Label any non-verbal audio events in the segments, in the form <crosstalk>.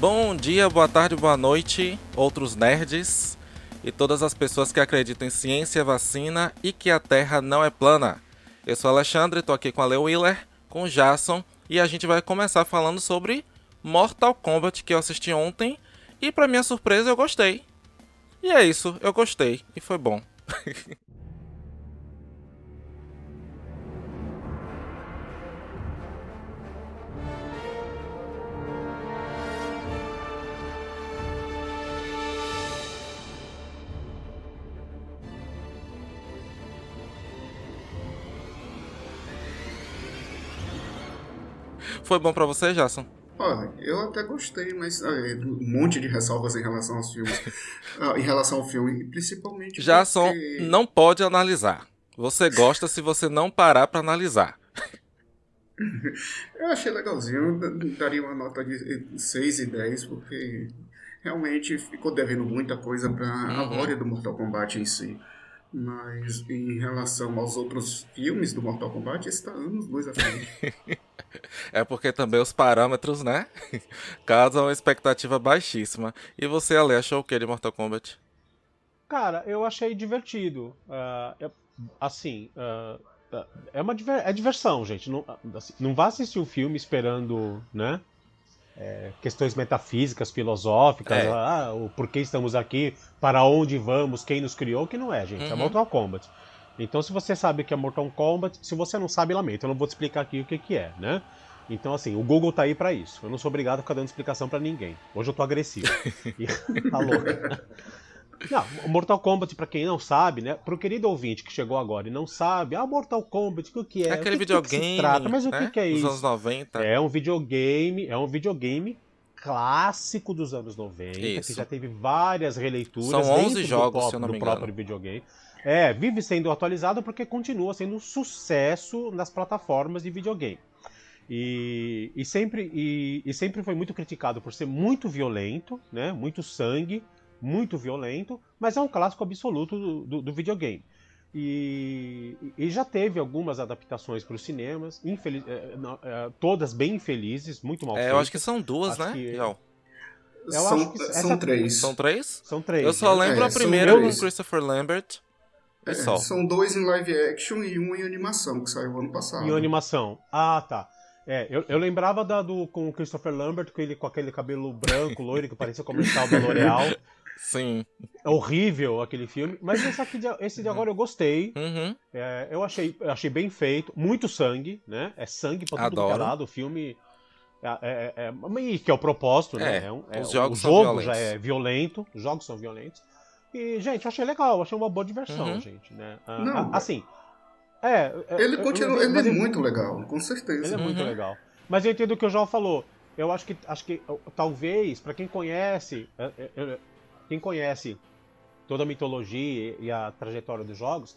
Bom dia, boa tarde, boa noite, outros nerds e todas as pessoas que acreditam em ciência, vacina e que a Terra não é plana. Eu sou Alexandre, estou aqui com a Leo Willer, com o Jason e a gente vai começar falando sobre Mortal Kombat que eu assisti ontem e para minha surpresa eu gostei. E é isso, eu gostei e foi bom. <laughs> Foi bom para você, Jason? Olha, eu até gostei, mas é, um monte de ressalvas em relação aos filmes. uh, <laughs> em relação ao filme, principalmente. Jason porque... não pode analisar. Você gosta se você não parar para analisar. <laughs> eu achei legalzinho, eu daria uma nota de 6 e 10, porque realmente ficou devendo muita coisa para uhum. a glória do Mortal Kombat em si. Mas em relação aos outros filmes do Mortal Kombat, está anos luz à frente. <laughs> <laughs> é porque também os parâmetros, né? <laughs> Causam uma expectativa baixíssima. E você, Ale, achou o que de Mortal Kombat? Cara, eu achei divertido. Uh, eu, assim, uh, é uma é diversão, gente. Não, assim, não vá assistir o um filme esperando, né? é, questões metafísicas, filosóficas, é. ah, o porquê estamos aqui, para onde vamos, quem nos criou, que não é, gente. É uhum. É Mortal Kombat. Então, se você sabe que é Mortal Kombat, se você não sabe, lamento. Eu não vou te explicar aqui o que, que é, né? Então, assim, o Google tá aí para isso. Eu não sou obrigado a ficar dando explicação para ninguém. Hoje eu tô agressivo. <laughs> e... <laughs> tá louco. Não, Mortal Kombat, para quem não sabe, né? Pro querido ouvinte que chegou agora e não sabe, ah, Mortal Kombat, o que é? É aquele que, videogame. Que se trata? Mas né? o que, que é isso? Dos anos 90. É um videogame, é um videogame clássico dos anos 90, isso. que já teve várias releituras. São 11 jogos, próprio, se eu não me do próprio videogame. É, vive sendo atualizado porque continua sendo um sucesso nas plataformas de videogame. E, e, sempre, e, e sempre foi muito criticado por ser muito violento, né? Muito sangue, muito violento, mas é um clássico absoluto do, do, do videogame. E, e, já teve algumas adaptações para os cinemas, infeliz, é, é, todas bem infelizes, muito mal é, feitas. Eu acho que são duas, acho né? Que... Eu são, acho que são três. São três? São três. Eu só né? lembro é, a primeira com Christopher Lambert. É, são dois em live action e um em animação, que saiu ano passado. Em animação. Ah, tá. É, eu, eu lembrava da do, com o Christopher Lambert, com ele com aquele cabelo branco, loiro, que parecia comercial da L'Oreal. <laughs> Sim. É horrível aquele filme, mas esse aqui de, esse de uhum. agora eu gostei. Uhum. É, eu achei, achei bem feito, muito sangue, né? É sangue pra tudo que é lado. O filme. É, é, é, é, que é o propósito, né? É, um, os jogos o jogo já é violento, os jogos são violentos. E, gente, eu achei legal, achei uma boa diversão, uhum. gente, né? Ah, Não, assim. É, ele continua, eu, ele é muito legal, com certeza. Ele é muito uhum. legal. Mas eu entendo o que o João falou. Eu acho que, acho que talvez, para quem conhece, quem conhece toda a mitologia e a trajetória dos jogos,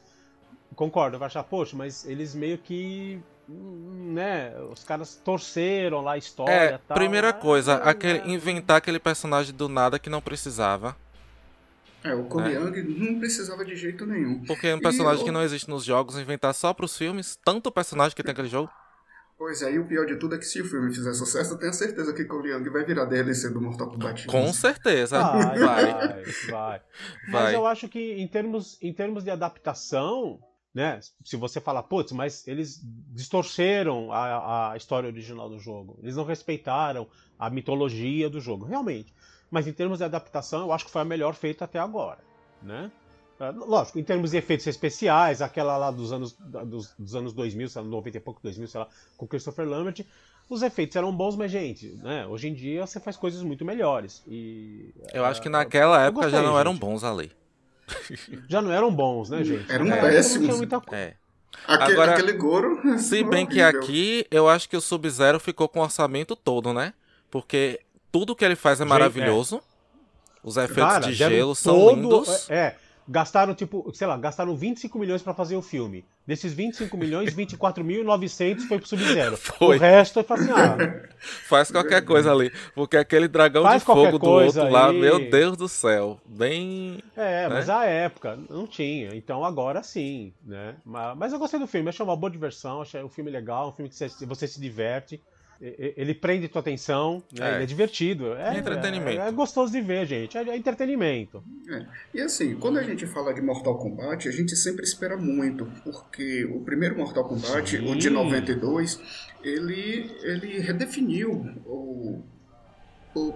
concordo, vai achar, poxa, mas eles meio que. Né, os caras torceram lá a história. É, tal, primeira né? coisa, aquele, inventar aquele personagem do nada que não precisava. É, o Kong é. não precisava de jeito nenhum. Porque é um personagem e que não existe nos jogos, inventar só pros filmes, tanto personagem que tem aquele jogo. Pois é, e o pior de tudo é que se o filme fizer sucesso, eu tenho certeza que Cole Young vai virar DLC do Mortal Kombat. Com certeza. Vai, vai, vai. Mas eu acho que em termos, em termos de adaptação, né? Se você falar, putz, mas eles distorceram a, a história original do jogo. Eles não respeitaram a mitologia do jogo, realmente. Mas em termos de adaptação, eu acho que foi a melhor feita até agora, né? Ah, lógico, em termos de efeitos especiais, aquela lá dos anos, dos, dos anos 2000, sei lá, 90 e pouco, 2000, sei lá, com Christopher Lambert, os efeitos eram bons, mas, gente, né, hoje em dia você faz coisas muito melhores. E, eu acho que naquela eu, época gostei, já não gente. eram bons ali. <laughs> Já não eram bons, né, gente? Eram é, péssimos. Muita... É. Aquele, Agora, aquele Goro. <laughs> <laughs> Se bem que aqui, eu acho que o Sub-Zero ficou com o orçamento todo, né? Porque tudo que ele faz é maravilhoso. É. Os efeitos Cara, de gelo são todo, lindos. É, gastaram, tipo, sei lá, gastaram 25 milhões para fazer o filme. Desses 25 milhões, <laughs> 24.900 foi pro Sub-Zero. O resto é pra assim, ah, <laughs> Faz qualquer coisa ali. Porque aquele dragão de fogo do outro aí. lá, meu Deus do céu. Bem. É, né? mas a época não tinha. Então agora sim, né? Mas, mas eu gostei do filme, achei uma boa diversão, achei um filme legal, um filme que você, você se diverte. Ele prende tua atenção, né? é. ele é divertido. É, é entretenimento. É, é, gostoso de ver, gente. É, é entretenimento. É. E assim, quando a gente fala de Mortal Kombat, a gente sempre espera muito, porque o primeiro Mortal Kombat, Sim. o de 92, ele, ele redefiniu o,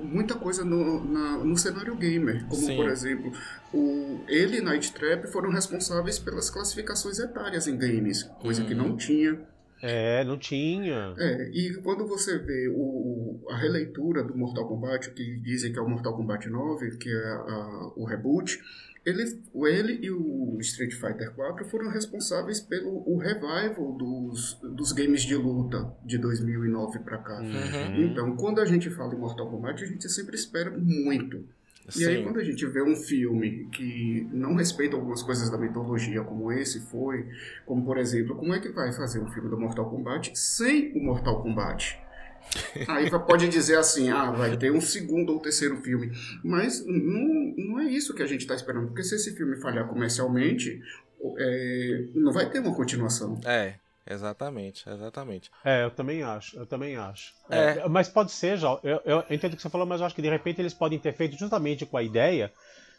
muita coisa no, na, no cenário gamer, como Sim. por exemplo, o, ele e Night Trap foram responsáveis pelas classificações etárias em games, coisa uhum. que não tinha. É, não tinha. É, e quando você vê o, a releitura do Mortal Kombat, que dizem que é o Mortal Kombat 9, que é a, o reboot, ele, ele e o Street Fighter 4 foram responsáveis pelo o revival dos, dos games de luta de 2009 para cá. Uhum. Então, quando a gente fala em Mortal Kombat, a gente sempre espera muito. Sim. E aí, quando a gente vê um filme que não respeita algumas coisas da mitologia, como esse foi, como por exemplo, como é que vai fazer um filme do Mortal Kombat sem o Mortal Kombat? <laughs> Aí pode dizer assim, ah, vai ter um segundo ou terceiro filme. Mas não, não é isso que a gente está esperando. Porque se esse filme falhar comercialmente, é, não vai ter uma continuação. É, exatamente, exatamente. É, eu também acho, eu também acho. É. É, mas pode ser, já, eu, eu entendo o que você falou, mas eu acho que de repente eles podem ter feito justamente com a ideia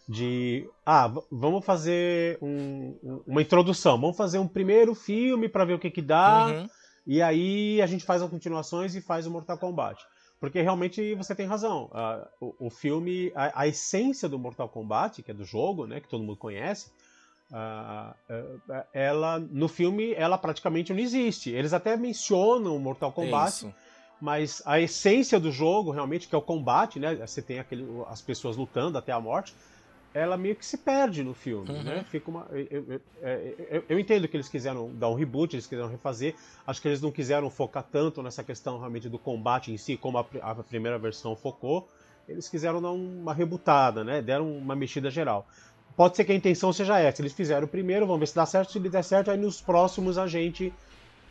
de ah, vamos fazer um, uma introdução, vamos fazer um primeiro filme para ver o que que dá. Uhum e aí a gente faz as continuações e faz o Mortal Kombat. Porque realmente você tem razão. Uh, o, o, filme, a, a, essência do Mortal Kombat, que é do jogo, né, que todo mundo conhece, ela no filme ela praticamente não existe. Eles até mencionam o Mortal Kombat, Isso. mas a essência do jogo, realmente, que é o combate, né? Você tem aquele, as pessoas lutando até a morte ela meio que se perde no filme, uhum. né? Fica uma, eu, eu, eu, é, eu, entendo que eles quiseram dar um reboot, eles quiseram refazer. Acho que eles não quiseram focar tanto nessa questão realmente do combate em si, como a, a primeira versão focou. Eles quiseram dar uma rebutada, né? Deram uma mexida geral. Pode ser que a intenção seja essa. Eles fizeram o primeiro, vamos ver se dá certo. Se der certo, aí nos próximos a gente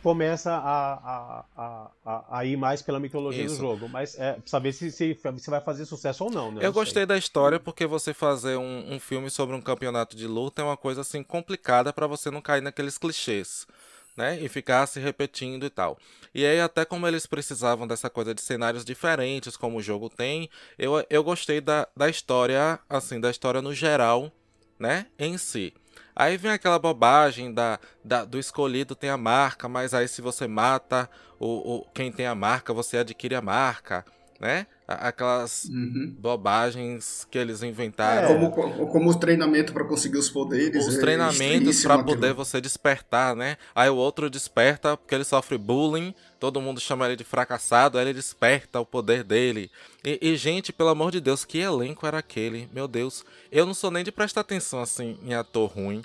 começa a, a, a, a, ir mais pela mitologia Isso. do jogo. Mas é saber se, se, se vai fazer sucesso ou não, né? Eu gostei da história porque você fazer um, um filme sobre um campeonato de luta é uma coisa assim complicada para você não cair naqueles clichês. Né? E ficar se repetindo e tal. E aí, até como eles precisavam dessa coisa de cenários diferentes, como o jogo tem, eu, eu gostei da, da história, assim, da história no geral, né? Em si. Aí vem aquela bobagem da, da, do escolhido tem a marca, mas aí se você mata o, o quem tem a marca, você adquire a marca, né? Aquelas uhum. bobagens que eles inventaram. É, como, como o treinamento para conseguir os poderes. Os é treinamentos para poder você despertar, né? Aí o outro desperta porque ele sofre bullying, todo mundo chama ele de fracassado, aí ele desperta o poder dele. E, e, gente, pelo amor de Deus, que elenco era aquele? Meu Deus, eu não sou nem de prestar atenção assim em ator ruim.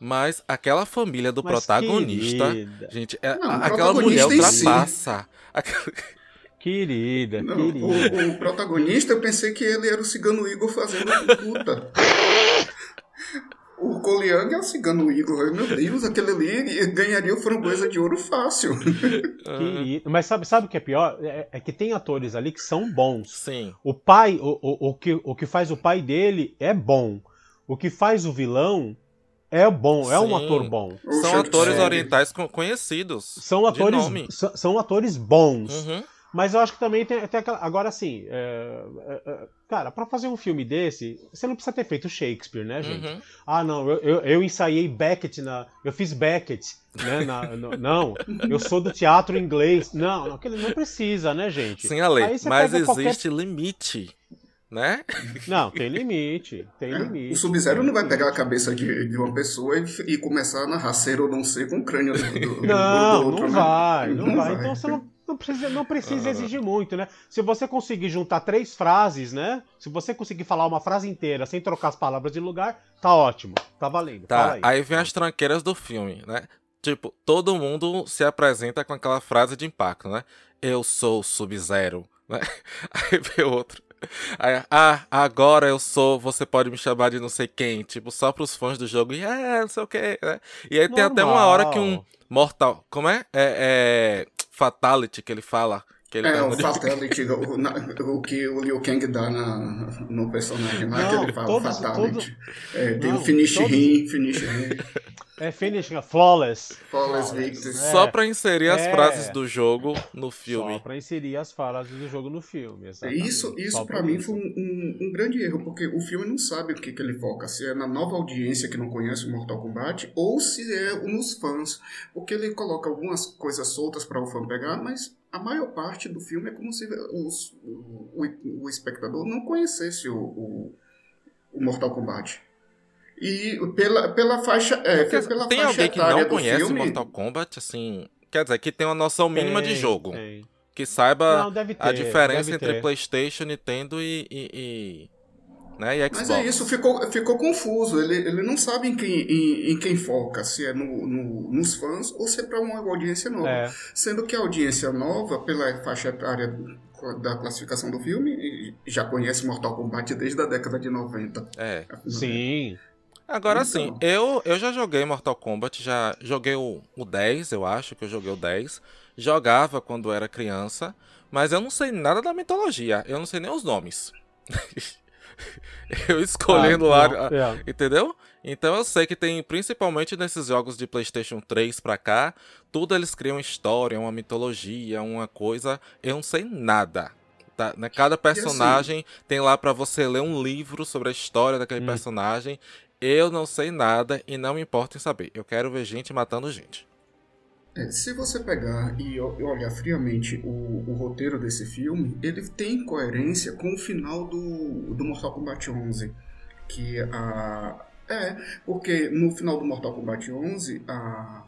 Mas aquela família do mas protagonista. Querida. Gente, é, não, aquela mulher ultrapassa. <laughs> Querida, não, querida. O, o, protagonista, eu pensei que ele era o cigano Igor fazendo puta. O Koliang é o cigano Igor. Meu Deus, aquele ali ganharia o framboesa de ouro fácil. <laughs> Querido. Mas sabe, sabe o que é pior? É, é, que tem atores ali que são bons. Sim. O pai, o, o, o, que, o que faz o pai dele é bom. O que faz o vilão é bom, é um ator bom. São atores orientais conhecidos. São atores, são atores bons. Uhum. Mas eu acho que também tem, tem aquela. Agora, assim, é, é, cara, para fazer um filme desse, você não precisa ter feito Shakespeare, né, gente? Uhum. Ah, não, eu, eu, eu, ensaiei Beckett na. Eu fiz Beckett, né? Na, no, não, eu sou do teatro inglês. Não, não, não precisa, né, gente? Sim, Ale, mas existe qualquer... limite né? Não, tem limite, tem é, limite. O Sub-Zero não vai pegar a cabeça de, de uma pessoa e, e, começar a narrar ser ou não ser com o crânio do, do, não, do outro, não né? vai, não, não vai. vai. Então você não, não precisa, não precisa exigir muito, né? Se você conseguir juntar três frases, né? Se você conseguir falar uma frase inteira sem trocar as palavras de lugar, tá ótimo, tá valendo. Tá, aí. aí vem as tranqueiras do filme, né? Tipo, todo mundo se apresenta com aquela frase de impacto, né? Eu sou Sub-Zero, né? <laughs> Aí vem outro. Ah, agora eu sou, você pode me chamar de não sei quem, tipo, só pros fãs do jogo, e é, não sei o que, né? E aí Normal. tem até uma hora que um mortal, como é? É, é Fatality que ele fala, Que ele é, tá o Fatality, <laughs> o, na- o que o Liu Kang dá na, no personagem lá, que Não, ele fala todos- Fatality. É, tem Não, o Finish todos- Him, Finish Him, <laughs> É finishing, flawless. Flawless Victory. Só É. pra inserir as É. frases do jogo no filme. Só pra inserir as falas do jogo no filme. Exatamente. Isso, Só isso por para mim isso. foi um, um- um grande erro, porque o filme não sabe o que, que ele foca, se é na nova audiência que não conhece o Mortal Kombat ou se é nos fãs, porque ele coloca algumas coisas soltas para o fã pegar, mas a maior parte do filme é como se os- o, o- o espectador não conhecesse o, o- o Mortal Kombat. E pela, pela faixa, é, Porque pela tem faixa alguém que não conhece filme, Mortal Kombat, assim. Quer dizer, que tem uma noção mínima de Tem, jogo. tem. Que saiba Não, ter, a diferença entre. PlayStation, Nintendo e. e, e- né, e Xbox. Mas é isso, ficou, ficou confuso. Ele, ele não sabe em quem, em, em quem foca, se é no, no- nos fãs ou se é para uma audiência nova. É, Sendo que a audiência nova, pela faixa etária da classificação do filme, já conhece Mortal Kombat desde a década de 90. É. sim. Agora Então. sim, eu, eu já joguei Mortal Kombat, já joguei o, o 10, eu acho que eu joguei o 10. Jogava quando era criança, mas eu não sei nada da mitologia, eu não sei nem os nomes. <laughs> eu escolhendo Ah, lá, não, é. entendeu? Então eu sei que tem, principalmente nesses jogos de PlayStation 3 pra cá, tudo eles criam história, uma mitologia, uma coisa. Eu não sei nada. Tá? né? Cada personagem tem lá pra você ler um livro sobre a história daquele Hum. personagem. Eu não sei nada e não me importa em saber. Eu quero ver gente matando gente. É, se você pegar e olhar friamente o, o roteiro desse filme, ele tem coerência com o final do, do Mortal Kombat 11. Que a. É, porque no final do Mortal Kombat 11, a.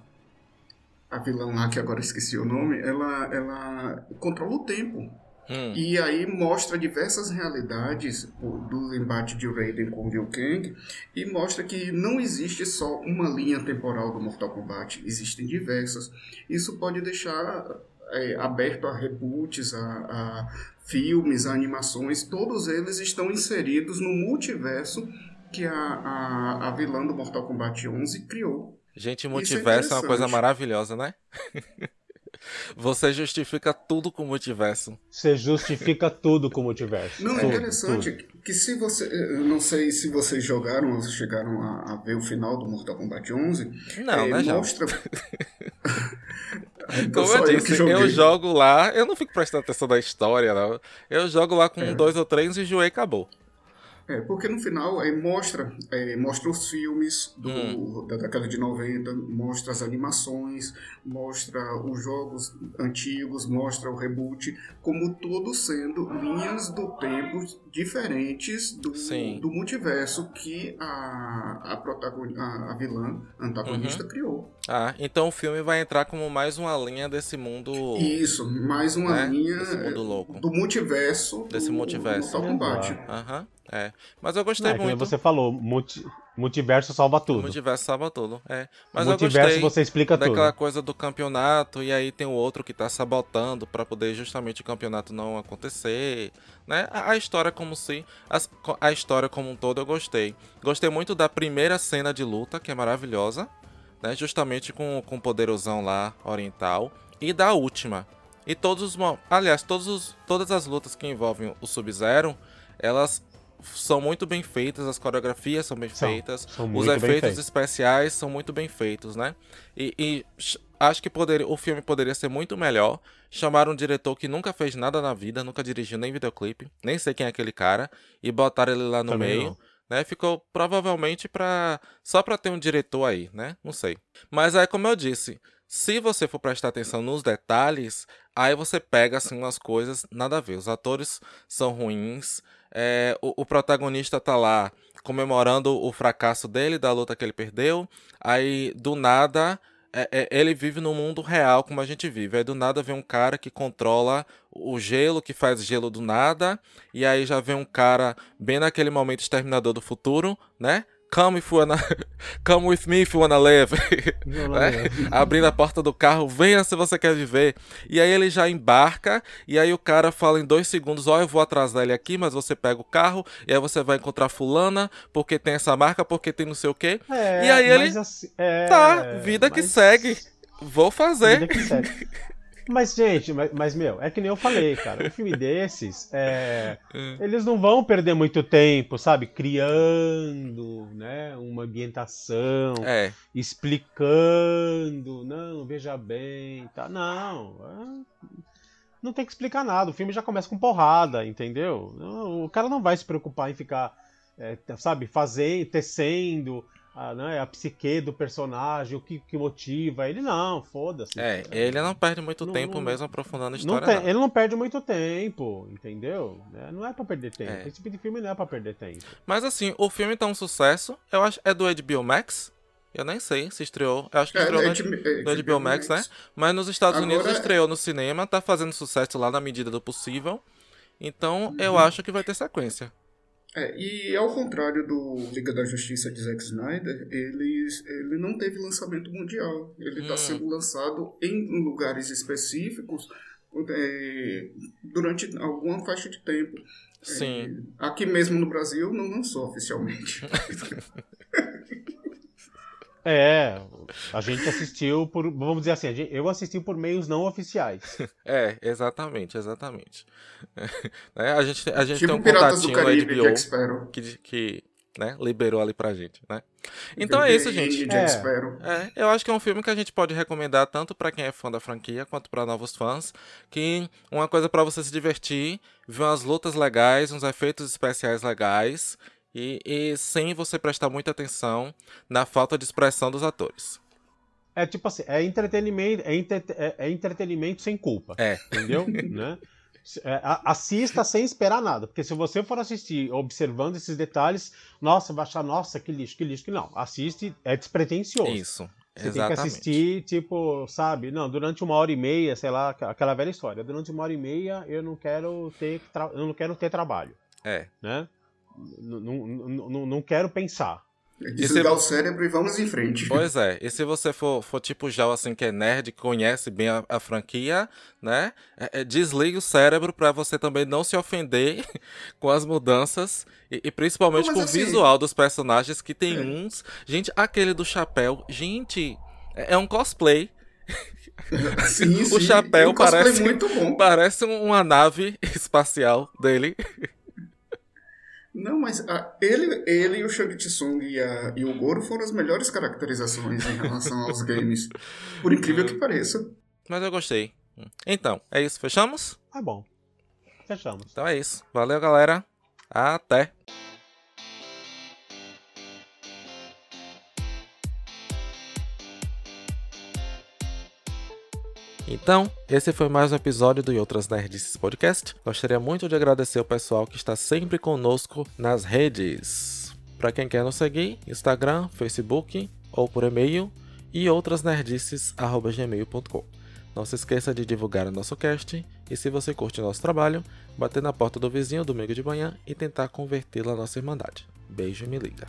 A vilã lá, que agora esqueci o nome, ela, ela controla o tempo. Hum, E aí mostra diversas realidades do embate de Raiden com Liu Kang e mostra que não existe só uma linha temporal do Mortal Kombat, existem diversas. Isso pode deixar é, aberto a reboots, a, a filmes, a animações, todos eles estão inseridos no multiverso que a, a, a vilã do Mortal Kombat 11 criou. Gente, é multiverso é uma coisa maravilhosa, né? <laughs> Você justifica tudo com multiverso. Você justifica tudo com o multiverso. Não, é Tudo, interessante tudo. que se você. Eu não sei se vocês jogaram ou chegaram a, a ver o final do Mortal Kombat 11. Não, é, né? Mostra. <laughs> Então Como eu disse, eu, joguei. jogo lá, eu não fico prestando atenção na história, não. Eu jogo lá com É. dois ou três e enjoei e acabou. É, porque no final é, mostra, é, mostra os filmes do, Hum. da década de 90, mostra as animações, mostra os jogos antigos, mostra o reboot, como todos sendo linhas do tempo diferentes do, Sim. do multiverso que a, a, a, a vilã antagonista Uhum. criou. Ah, então o filme vai entrar como mais uma linha desse mundo. Isso, mais uma Né? linha Desse mundo louco. do multiverso Desse do, multiverso. do Mortal Kombat. Aham, é. Mas eu Não, gostei é que nem muito. você falou, multi- multiverso salva O tudo. multiverso salva tudo. É. Mas eu multiverso gostei você explica daquela tudo. coisa do campeonato, e aí tem o outro que tá sabotando pra poder justamente o campeonato não acontecer. Né? A, a história como se. as- A, história como um todo eu gostei. Gostei muito da primeira cena de luta, que é maravilhosa. Né? Justamente com, com o poderosão lá oriental. E da última. E todos os. Aliás, todos os, todas as lutas que envolvem o Sub-Zero, elas são muito bem feitas, as coreografias são bem São, feitas, são os efeitos feitos. especiais são muito bem feitos, né? E, e ch- acho que poderia, o filme poderia ser muito melhor. Chamaram um diretor que nunca fez nada na vida, nunca dirigiu nem videoclipe, nem sei quem é aquele cara, e botaram ele lá no Também meio. não. Né, ficou provavelmente para só para ter um diretor aí, né? Não sei. Mas aí, como eu disse, se você for prestar atenção nos detalhes, aí você pega assim umas coisas nada a ver. Os atores são ruins, é, o, o protagonista tá lá comemorando o fracasso dele, da luta que ele perdeu. Aí, do nada, é- é- ele vive no mundo real como a gente vive. Aí, do nada, vem um cara que controla o gelo, que faz gelo do nada. E aí já vem um cara, bem naquele momento exterminador do futuro, né? Come, if wanna... <laughs> Come with me if you wanna live. <laughs> Né? <laughs> Abrindo a porta do carro, venha se você quer viver. E aí ele já embarca, e aí o cara fala em dois segundos: Ó, eu vou atrasar ele aqui, mas você pega o carro, e aí você vai encontrar Fulana, porque tem essa marca, porque tem não sei o quê. É, E aí ele- assim, é, Tá, vida que mas- segue. Vou fazer. Vida que segue. Mas, gente, mas, mas, meu, é que nem eu falei, cara. Um filme desses, <laughs> é, eles não vão perder muito tempo, sabe? Criando, né? Uma ambientação, É. explicando. Não, veja bem, tá? Não. é, Não tem que explicar nada. O filme já começa com porrada, entendeu? O cara não vai se preocupar em ficar, é, sabe, fazendo, tecendo a, né, a psique do personagem, o que, que motiva ele. Não, foda-se. É, ele não perde muito Não- tempo não- mesmo aprofundando a Não história. tem- não. ele não perde muito tempo, entendeu? É, Não é pra perder tempo. É. Esse tipo de filme não é pra perder tempo. Mas assim, o filme tá um sucesso. Eu acho é do HBO Max. Eu nem sei se estreou. Eu acho que É, estreou é no, é HBO Max, né? Mas nos Estados Agora- Unidos estreou no cinema, tá fazendo sucesso lá na medida do possível. Então Uhum. eu acho que vai ter sequência. É, e ao contrário do Liga da Justiça de Zack Snyder, ele, ele não teve lançamento mundial. Ele está Hum. sendo lançado em lugares específicos é, durante alguma faixa de tempo. Sim. É, aqui mesmo no Brasil não lançou oficialmente. <laughs> É, a gente assistiu por. Vamos dizer assim, eu assisti por meios não oficiais. <laughs> É, exatamente, exatamente. <laughs> É, a gente, a gente tipo tem um Piratas do contatinho Caribe, HBO que, que né, liberou ali pra gente, né? Então é isso, gente. É. É, eu acho que é um filme que a gente pode recomendar tanto pra quem é fã da franquia quanto pra novos fãs, que uma coisa pra você se divertir, ver umas lutas legais, uns efeitos especiais legais e, e sem você prestar muita atenção na falta de expressão dos atores. É tipo assim, é entretenimento, é, entre- é- é entretenimento sem culpa. É. Entendeu? <laughs> né? É, assista sem esperar nada. Porque se você for assistir observando esses detalhes, nossa, vai achar, nossa, que lixo, que lixo, que não. Assiste, é despretensioso. Isso, Você exatamente. tem que assistir, tipo, sabe? Não, durante uma hora e meia, sei lá, aquela velha história. Durante uma hora e meia eu não quero ter, tra- eu não quero ter trabalho, É. né? N- n- n- n- Não quero pensar. Desligar se- o cérebro e vamos em frente. Pois é, e se você for, for tipo Jal, assim, que é nerd, que conhece bem a, a franquia, né? é- é, desligue o cérebro pra você também não se ofender <laughs> com as mudanças e, e principalmente Não, com mas o assim- visual dos personagens, que tem É. uns. Gente, aquele do chapéu, gente, é, é um cosplay. <laughs> Sim, <laughs> O sim, chapéu um cosplay parece- muito bom. Parece um- uma nave espacial dele. Não, mas ah, ele, ele, o Shang Tsung e, a, e o Goro foram as melhores caracterizações em relação aos <laughs> games. Por incrível que pareça. Mas eu gostei. Então, é isso, fechamos? Ah, bom. Fechamos. Então é isso. Valeu, galera. Até. Então, esse foi mais um episódio do Outras Nerdices Podcast. Gostaria muito de agradecer o pessoal que está sempre conosco nas redes. Para quem quer nos seguir, Instagram, Facebook ou por e-mail e outrasnerdices@gmail.com. Não se esqueça de divulgar o nosso cast e se você curte o nosso trabalho, bater na porta do vizinho domingo de manhã e tentar convertê-lo à nossa irmandade. Beijo e me liga.